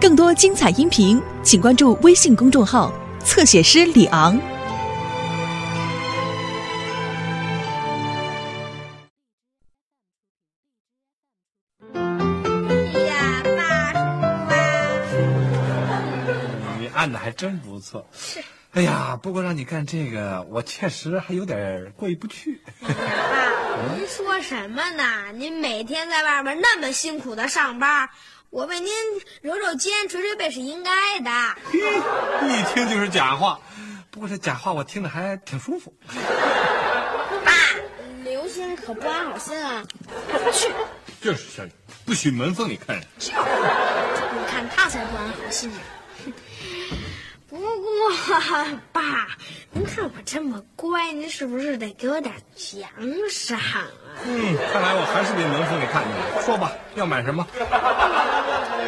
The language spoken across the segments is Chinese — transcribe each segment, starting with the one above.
更多精彩音频，请关注微信公众号“侧写师李昂”。哎呀，大叔啊！你按的还真不错。是。哎呀，不过让你干这个，我确实还有点过意不去。爸，您说什么呢？您每天在外面那么辛苦的上班，我为您揉揉肩、捶捶背是应该的。嘿，一听就是假话。不过这假话我听着还挺舒服。爸，刘星可不安好心啊！去，就是小雨，不许门缝里看人。你看他才不安好心呢。不过，爸，您看我这么乖，您是不是得给我点奖赏啊？嗯，看来我还是得门缝给看见了。说吧，要买什么？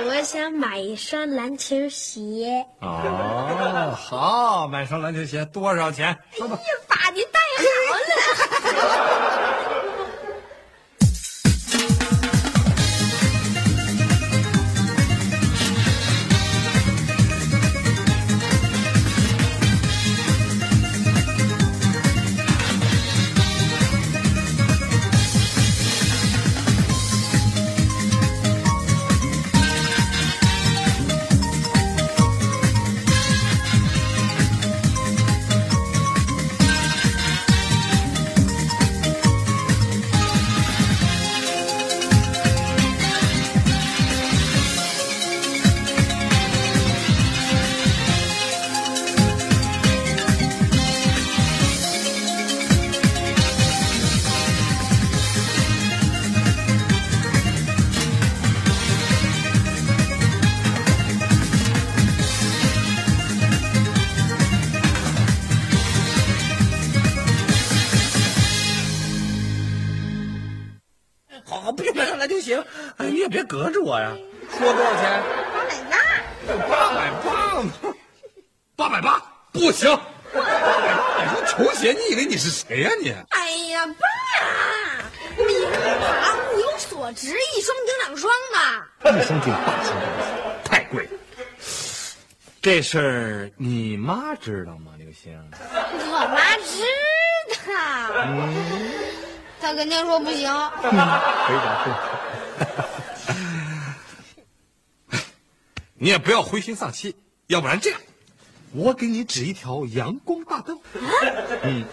我想买一双篮球鞋。哦，好，买双篮球鞋多少钱？说吧。哎呀，爸，你太好了。呀。说多少钱？八百八。八百八吗？八百八不行。八百八买双球鞋，你以为你是谁呀你？哎呀，爸，名牌物有所值，一双顶两双啊。一双顶八双，太贵了。这事儿你妈知道吗，刘星？我妈知道，嗯她肯定说不行。回答对。你也不要灰心丧气，要不然这样，我给你指一条阳光大道。嗯，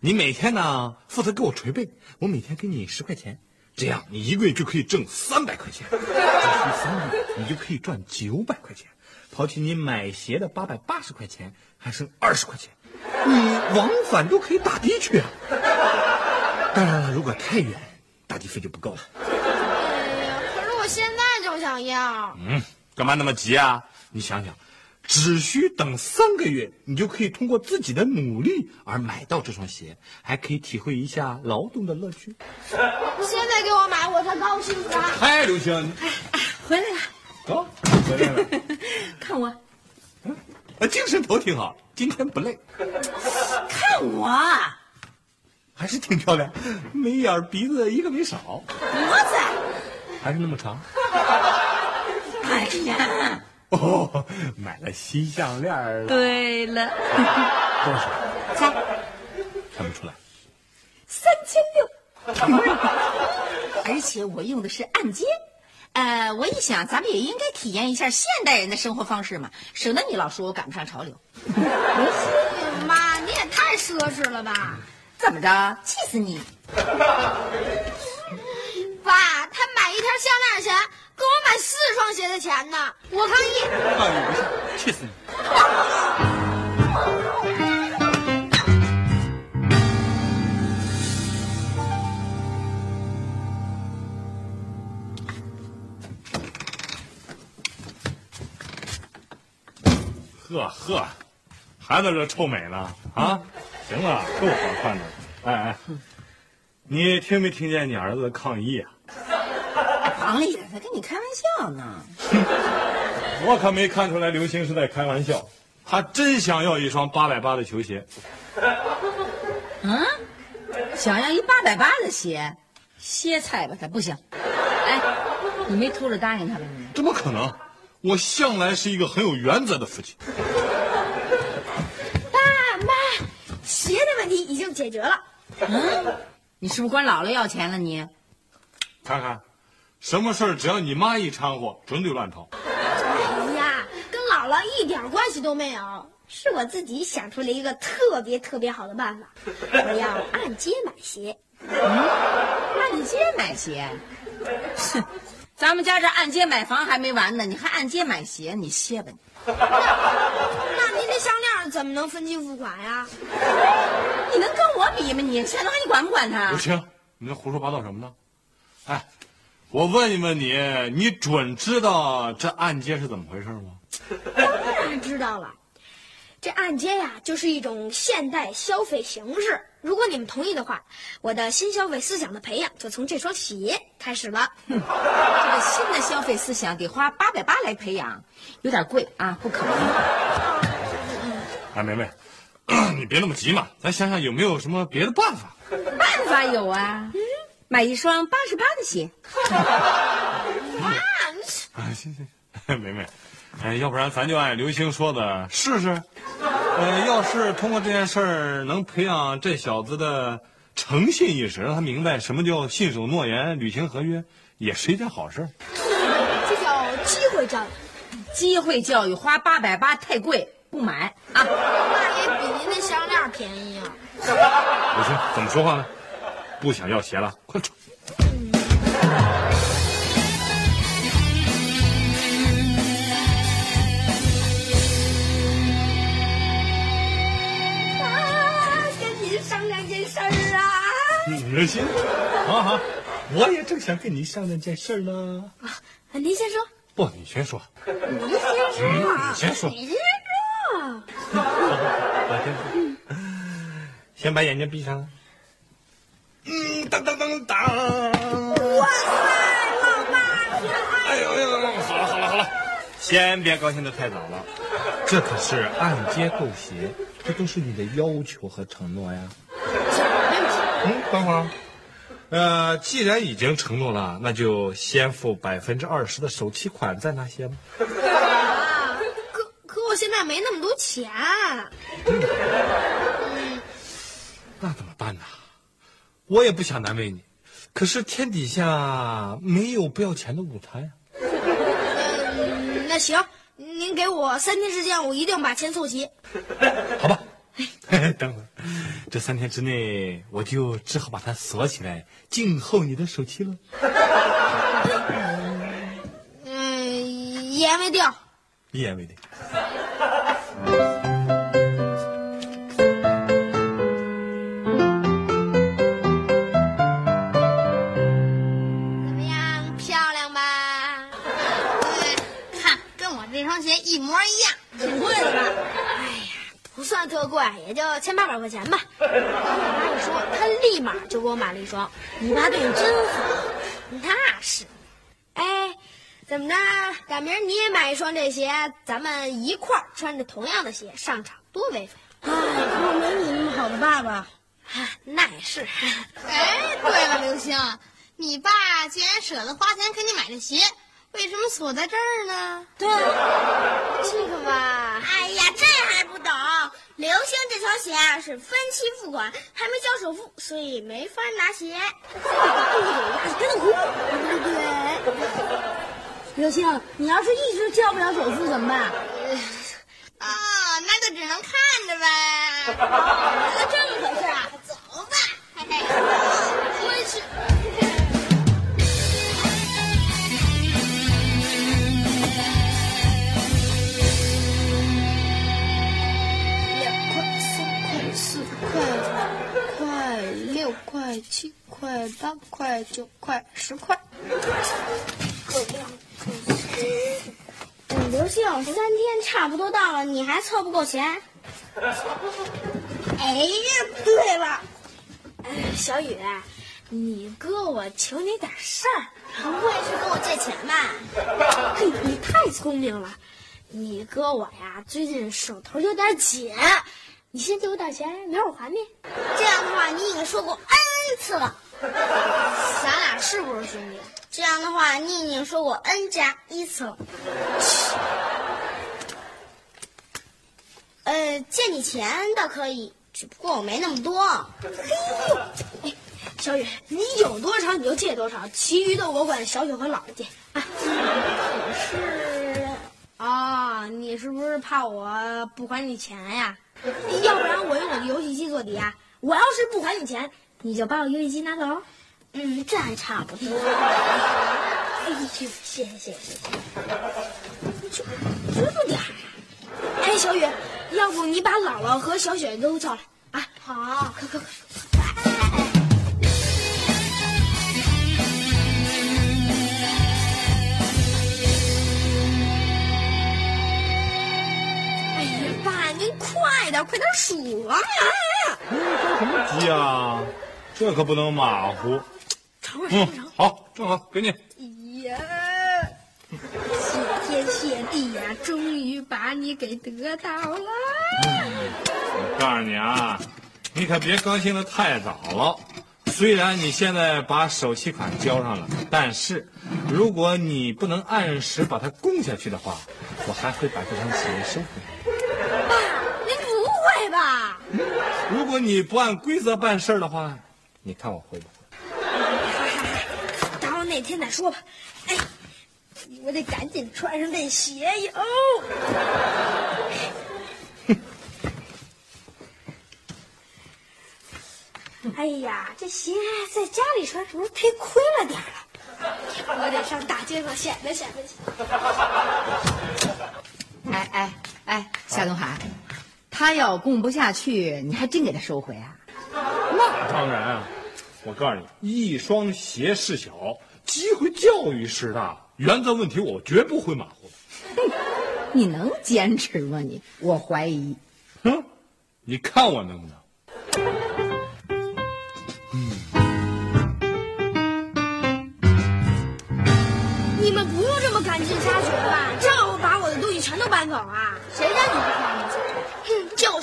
你每天呢负责给我捶背，我每天给你十块钱，这样你一个月就可以挣三百块钱，只需三个月你就可以赚九百块钱，刨去你买鞋的八百八十块钱，还剩二十块钱，你往返都可以打的去啊。当然了，如果太远，打的费就不够了。哎呀，可是我现在就想要。嗯，干嘛那么急啊？你想想，只需等三个月，你就可以通过自己的努力而买到这双鞋，还可以体会一下劳动的乐趣。现在给我买，我才高兴呢。嗨，刘星，回来了，走，回来了，看我，啊，精神头挺好，今天不累，看我，还是挺漂亮，眉眼鼻子一个没少，脖子，还是那么长。哎呀，哦，买了新项链对了，多少？猜看不出来。三千六，而且我用的是按揭。呃，我一想，咱们也应该体验一下现代人的生活方式嘛，省得你老说我赶不上潮流。妈，你也太奢侈了吧！怎么着？气死你！爸，他买一条项链钱，给我买四双鞋的钱呢！我抗议！哎呦，气死你！呵呵，还在这臭美呢啊！行了，够好看的。哎哎，你听没听见你儿子的抗议啊？行里他跟你开玩笑呢。我可没看出来刘星是在开玩笑，他真想要一双八百八的球鞋。嗯，想要一八百八的鞋，歇菜吧，他不行。哎，你没偷着答应他吧你？怎么可能？我向来是一个很有原则的父亲。爸妈，鞋的问题已经解决了。嗯，你是不是管姥姥要钱了你？看看，什么事儿只要你妈一掺和，准得乱套。哎呀，跟姥姥一点关系都没有，是我自己想出了一个特别特别好的办法，我要按揭买鞋。嗯按揭买鞋？哼，咱们家这按揭买房还没完呢，你还按揭买鞋？你歇吧你！那您这项链怎么能分期付款呀？你能跟我比吗你？现在你管不管他刘？青，你那胡说八道什么呢？哎，我问一问你，你准知道这按揭是怎么回事吗？当然知道了，这按揭呀，就是一种现代消费形式。如果你们同意的话，我的新消费思想的培养就从这双鞋开始了。这个新的消费思想得花八百八来培养，有点贵啊，不可能。哎，梅梅，你别那么急嘛，咱想想有没有什么别的办法。办法有啊，买一双八十八的鞋。啊，哎，行行行，梅梅，哎，要不然咱就按刘星说的试试。呃，要是通过这件事儿能培养这小子的诚信意识，让他明白什么叫信守诺言、履行合约，也是一件好事儿。这叫机会教育。机会教育花八百八太贵，不买啊！那也比您那项链便宜啊。刘星怎么说话呢？不想要鞋了，快出！啊，跟您商量件事儿啊。刘星，好好，我也正想跟你商量件事儿呢。啊，您先说。不，你先说。您先说啊。你先说你先说。我先说。先把眼睛闭上。嗯，当当当当。哇塞，老爸，哎呦哎呦，好了好了好了，先别高兴的太早了，这可是按揭购鞋，这都是你的要求和承诺呀。嗯，等会儿，呃，既然已经承诺了，那就先付百分之二十的首期款，再拿鞋吧。啊，可可我现在没那么多钱。那怎么办呢？我也不想难为你，可是天底下没有不要钱的午餐呀。嗯，那行，您给我三天时间，我一定把钱凑齐。好吧，等会儿，这三天之内我就只好把它锁起来，静候你的手机了。嗯，一言为定。一言为定。也就千八百块钱吧。我妈一说，她立马就给我买了一双。你妈对你真好。那是。哎，怎么着？赶明儿你也买一双这鞋，咱们一块儿穿着同样的鞋上场，多威风！哎，可我没你那么好的爸爸。啊，那也是。哎，对了，刘星，你爸既然舍得花钱给你买这鞋，为什么锁在这儿呢？对，这个吧，哎呀，这还不刘星这双鞋啊是分期付款，还没交首付，所以没法拿鞋。跟着哭，对不对？刘星，你要是一直交不了首付怎么办？啊，那就只能看着呗。原来这么回事啊！走吧，嘿嘿。块、七块、八块、九块、十块。嗯，刘星，三天差不多到了，你还凑不够钱。哎呀，对了，哎，小雨，你哥我求你点事儿。不会是跟我借钱吧？嘿，你太聪明了。你哥我呀，最近手头有点紧，你先借我点钱，明儿我还你。这样的话，你已经说过 n 次了。咱俩是不是兄弟？这样的话，宁宁说我 n 加一次了。呃，借你钱倒可以，只不过我没那么多。嘿哎，小雨，你有多少你就借多少，其余的我管小雪和姥姥借。啊，可是啊，你是不是怕我不还你钱呀？要不然我用我的游戏机做抵押，我要是不还你钱，你就把我游戏机拿走。嗯，这还差不多。哎呦，谢谢谢谢谢谢，就这么点儿啊？哎，小雨，要不你把姥姥和小雪都叫来啊？好，快快快！哎呀，爸，您快点，快点数啊！着什么急啊？这可不能马虎。嗯尝尝。，好，正好给你。哎呀，谢天谢地呀，终于把你给得到了。我告诉你啊，你可别高兴的太早了。虽然你现在把首期款交上了，但是如果你不能按时把它供下去的话，我还会把这张钱收回来。爸，您不会吧？如果你不按规则办事的话，你看我会不会？等会儿哪天再说吧。哎，我得赶紧穿上这鞋哟。哎呀，这鞋在家里穿是不是忒亏了点儿了？我得上大街上显摆显摆去。哎哎哎，夏东海，他要供不下去，你还真给他收回啊？那当然啊！我告诉你，一双鞋事小，机会教育事大。原则问题我绝不会马虎的。你能坚持吗你？我怀疑。哼，你看我能不能？你们不用这么赶尽杀绝吧？让我把我的东西全都搬走啊？谁让你不还你钱？哼，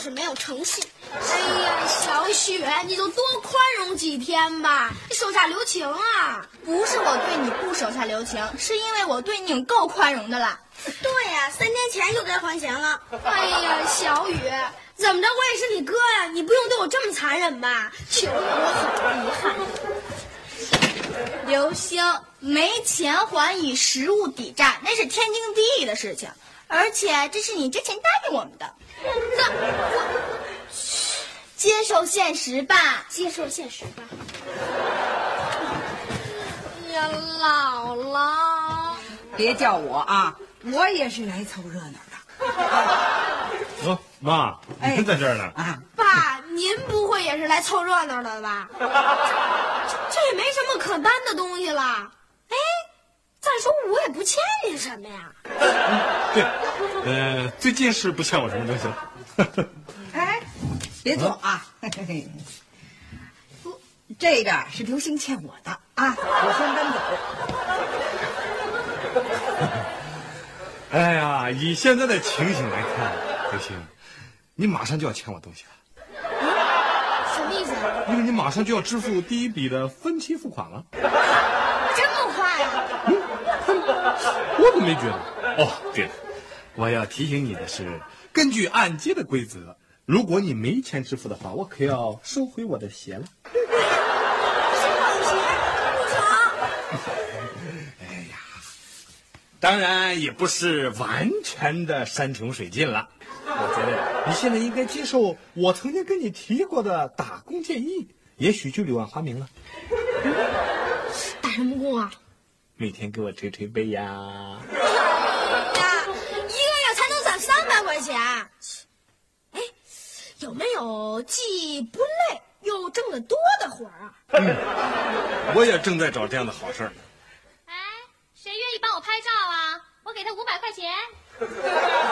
就是没有诚信。哎呀，小雪，你就多宽容几天吧，你手下留情啊！不是我对你不手下留情，是因为我对你够宽容的了。对呀、三天前就该还钱了。哎呀，小雨，怎么着我也是你哥呀，你不用对我这么残忍吧？求你，我很遗憾。刘星，没钱还以实物抵债，那是天经地义的事情，而且这是你之前答应我们的。那我接受现实吧。接受现实吧。哎呀，姥姥，别叫我啊，我也是来凑热闹的 哦，妈，您在这儿呢。啊。爸，您不会也是来凑热闹的吧？这这也没什么可搬的东西了。哎，再说我也不欠你什么呀。对，呃，最近是不欠我什么东西了。哎，别走啊！嘿嘿嘿不，这个是刘星欠我的啊，我先搬走。哎呀，以现在的情形来看，刘星，你马上就要欠我东西了，什么意思啊？因为你马上就要支付第一笔的分期付款了。我怎么没觉得？哦，对了，我要提醒你的是，根据按揭的规则，如果你没钱支付的话，我可要收回我的鞋了。哎呀，当然也不是完全的山穷水尽了。我觉得你现在应该接受我曾经跟你提过的打工建议，也许就柳暗花明了。打什么工啊？每天给我捶捶背呀。呀，一个月才能攒三百块钱。哎，有没有既不累又挣得多的活儿啊？我也正在找这样的好事儿呢。哎，谁愿意帮我拍照啊？我给他五百块钱。五百块钱，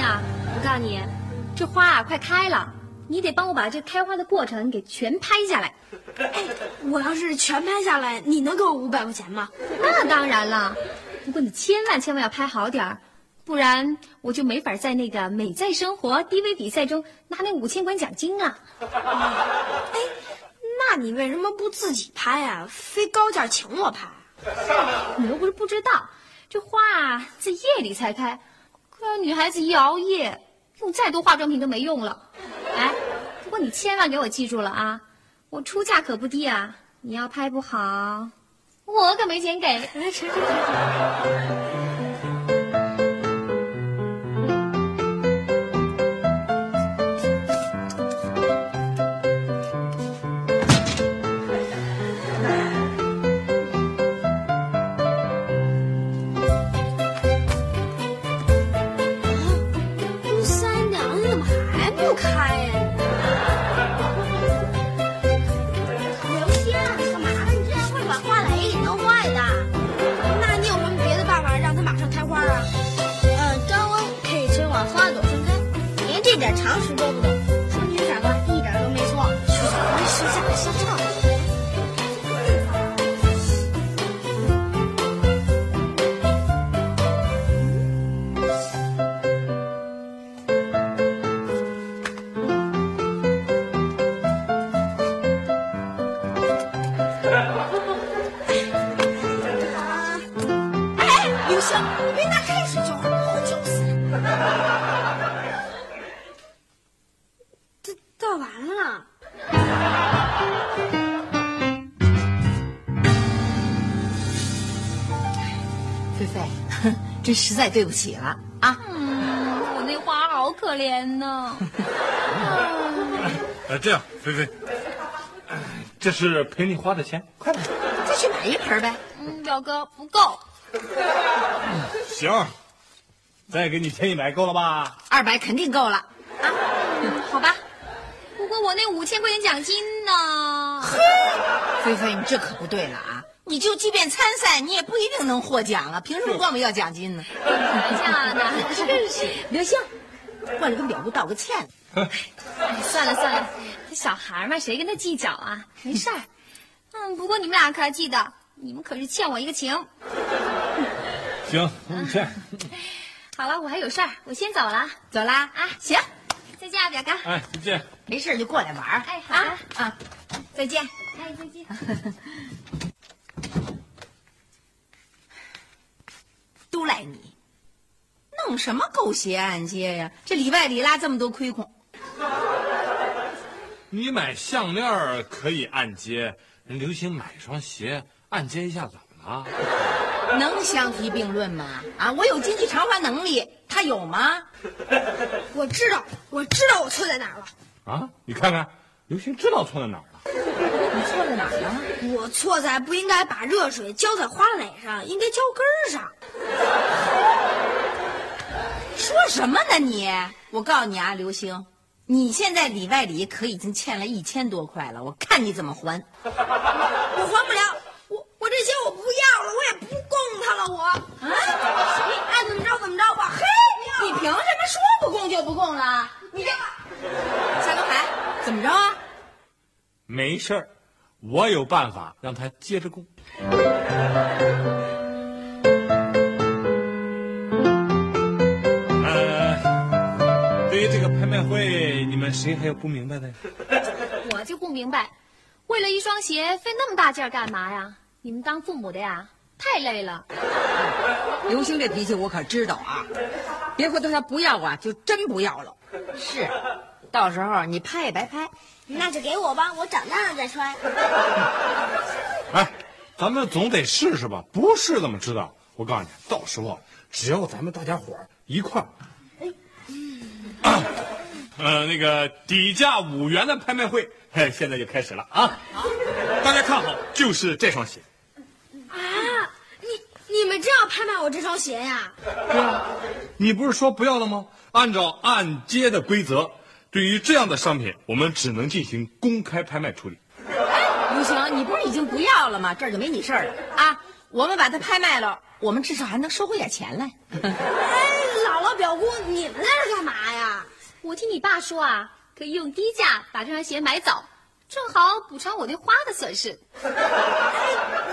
我告诉你，这花啊快开了，你得帮我把这开花的过程给全拍下来。哎，我要是全拍下来，你能给我五百块钱吗？那当然了，不过你千万千万要拍好点儿，不然我就没法在那个美在生活 DV 比赛中拿那五千块奖金啊。哎，那你为什么不自己拍啊？非高价请我拍？你又不是不知道，这花啊在夜里才开，可要女孩子一熬夜，用再多化妆品都没用了。哎，不过你千万给我记住了啊，我出价可不低啊，你要拍不好，我可没钱给。真实在对不起了啊！嗯，我那花好可怜呢。呃，这样，菲菲，哎这是赔你花的钱，快点。再去买一盆呗。嗯，表哥不够。行，再给你添一百，够了吧？二百肯定够了。嗯，好吧。不过我那五千块钱奖金呢？嘿菲菲，你这可不对了啊！你就即便参赛，你也不一定能获奖啊！凭什么管我们要奖金呢？打架呢？真是。刘星，过来跟表姑道个歉。哎，算了算了，这小孩嘛，谁跟他计较啊？没事儿。嗯，不过你们俩可要记得，你们可是欠我一个情。行，嗯欠。好了，我还有事儿，我先走了。走啦啊行，再见啊，表哥。哎，再见。没事就过来玩儿。哎好的啊啊，再见。哎，再见。都赖你，弄什么狗血按揭呀？这里外里拉这么多亏空，你买项链可以按揭，人刘星买双鞋按揭一下怎么了？能相提并论吗？啊，我有经济偿还能力，他有吗？我知道，我知道我错在哪儿了。啊，你看看，刘星知道错在哪儿了。你错在哪儿了？我错在不应该把热水浇在花蕾上，应该浇根儿上。说什么呢你？我告诉你啊，刘星，你现在里外里可已经欠了一千多块了，我看你怎么还。我还不了，我我这些我不要了，我也不供他了，我。啊，你爱怎么着怎么着吧。嘿，你凭什么说不供就不供了？你这夏东海怎么着啊？没事儿，我有办法让他接着供。卖会，你们谁还有不明白的？我就不明白，为了一双鞋费那么大劲儿干嘛呀？你们当父母的呀，太累了。刘星这脾气我可知道啊，别回头他不要啊，就真不要了。是，到时候你拍也白拍。那就给我吧，我长大了再穿。哎，咱们总得试试吧，不试怎么知道？我告诉你，到时候只要咱们大家伙儿一块儿，啊，呃，那个底价五元的拍卖会，嘿，现在就开始了啊！大家看好，就是这双鞋。啊，你你们真要拍卖我这双鞋呀？对你不是说不要了吗？按照按揭的规则，对于这样的商品，我们只能进行公开拍卖处理。不行，你不是已经不要了吗？这儿就没你事儿了啊！我们把它拍卖了，我们至少还能收回点钱来。哎，姥姥表姑，你们在这干嘛呀？我听你爸说啊，可以用低价把这双鞋买走，正好补偿我对花的损失。哎，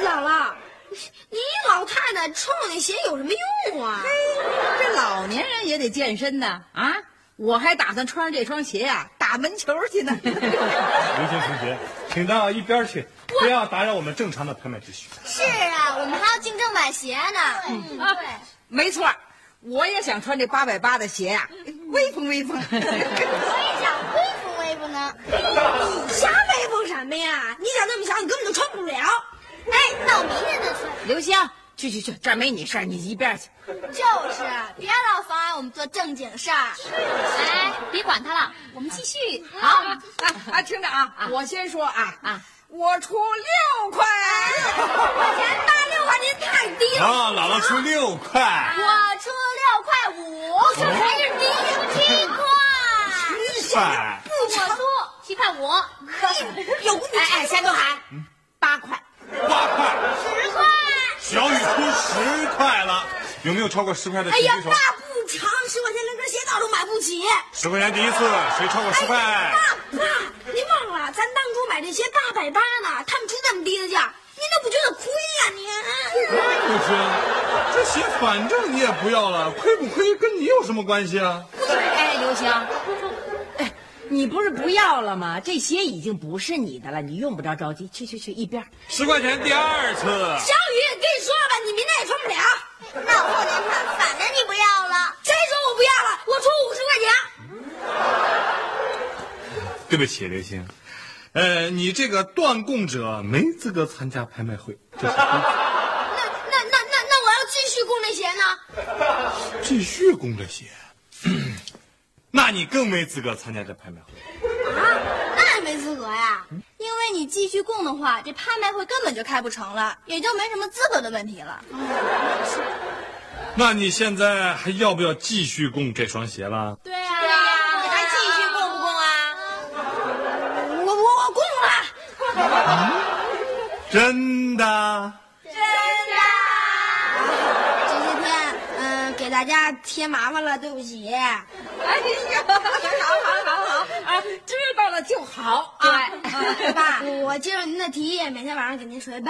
姥姥，你老太太穿我那鞋有什么用啊？这老年人也得健身呢啊！我还打算穿上这双鞋呀、打门球去呢。刘星同学，请到一边去，不要打扰我们正常的拍卖秩序。是啊，我们还要竞争买鞋呢。嗯，对，没错，我也想穿这八百八的鞋呀、威风威风。我也想威风威风呢。你瞎威风什么呀？你长那么小，你根本就穿不了。哎，那我明天再穿。刘星，去去去，这儿没你事儿，你一边去。就是，别老妨碍我们做正经事儿。哎，别管他了，我们继续。好啊啊，听着啊，我先说啊啊，我出六块。钱八六块，您太低了。啊，姥姥出六块，我出六块五，这才是第一七块。七块，不我出七块五，有哎哎，山东海，八块。八块，十块。小雨出十块了，有没有超过十块的哎呀，请举手那？不成，十块钱连根鞋带都买不起。十块钱第一次，谁超过十块？爸爸，您忘了，咱当初买这鞋八百八呢，他们出这么低的价，您都不觉得亏呀、您？不是，鞋反正你也不要了，亏不亏跟你有什么关系啊？哎，刘星，哎，你不是不要了吗？这鞋已经不是你的了，你用不着着急。去去去，一边儿。十块钱第二次，小雨，跟你说了吧，你明天也穿不了。那我后天穿，反正你不要了。谁说我不要了？我出五十块钱。对不起，刘星，呃，你这个断供者没资格参加拍卖会，这是那那那那那我要继续供 继续供这鞋，那你更没资格参加这拍卖会。啊，那也没资格呀。因为你继续供的话，这拍卖会根本就开不成了，也就没什么资格的问题了。那你现在还要不要继续供这双鞋了？对呀、对呀、你还继续供不供啊？我我我供了。真的？这些天，嗯、给大家添麻烦了，对不起。哎呀，好好好好啊，知道了就好啊。爸，我接受您的提议，每天晚上给您捶背。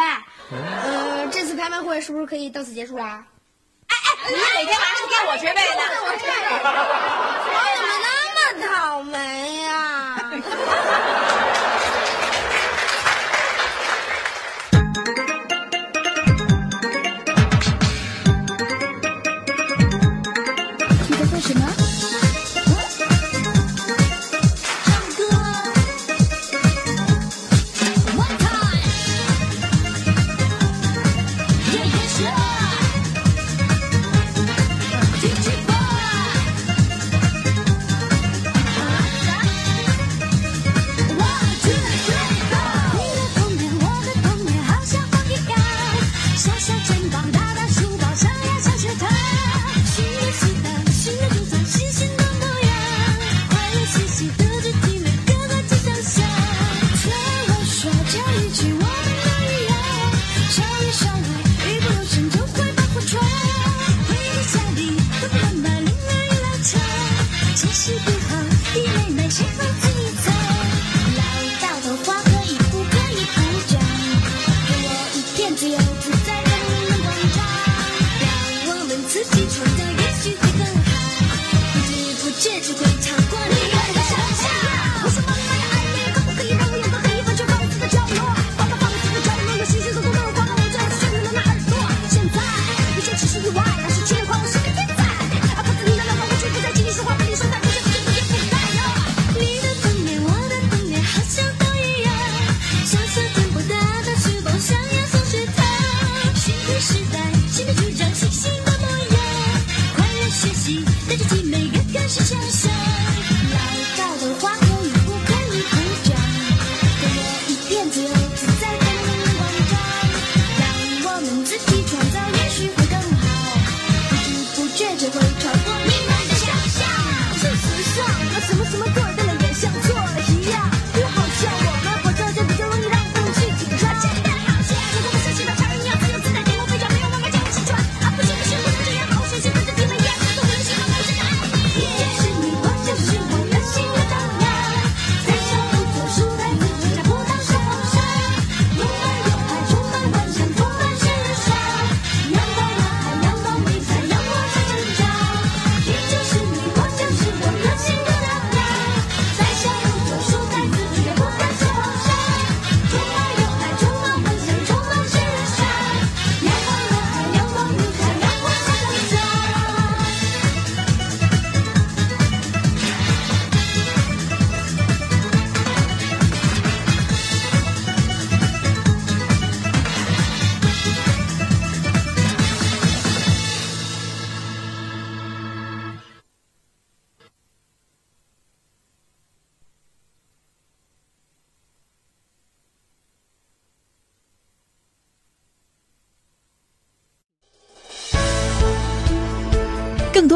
嗯，这次拍卖会是不是可以到此结束啦？你每天晚上给我捶背呢？我怎么那么倒霉呀、其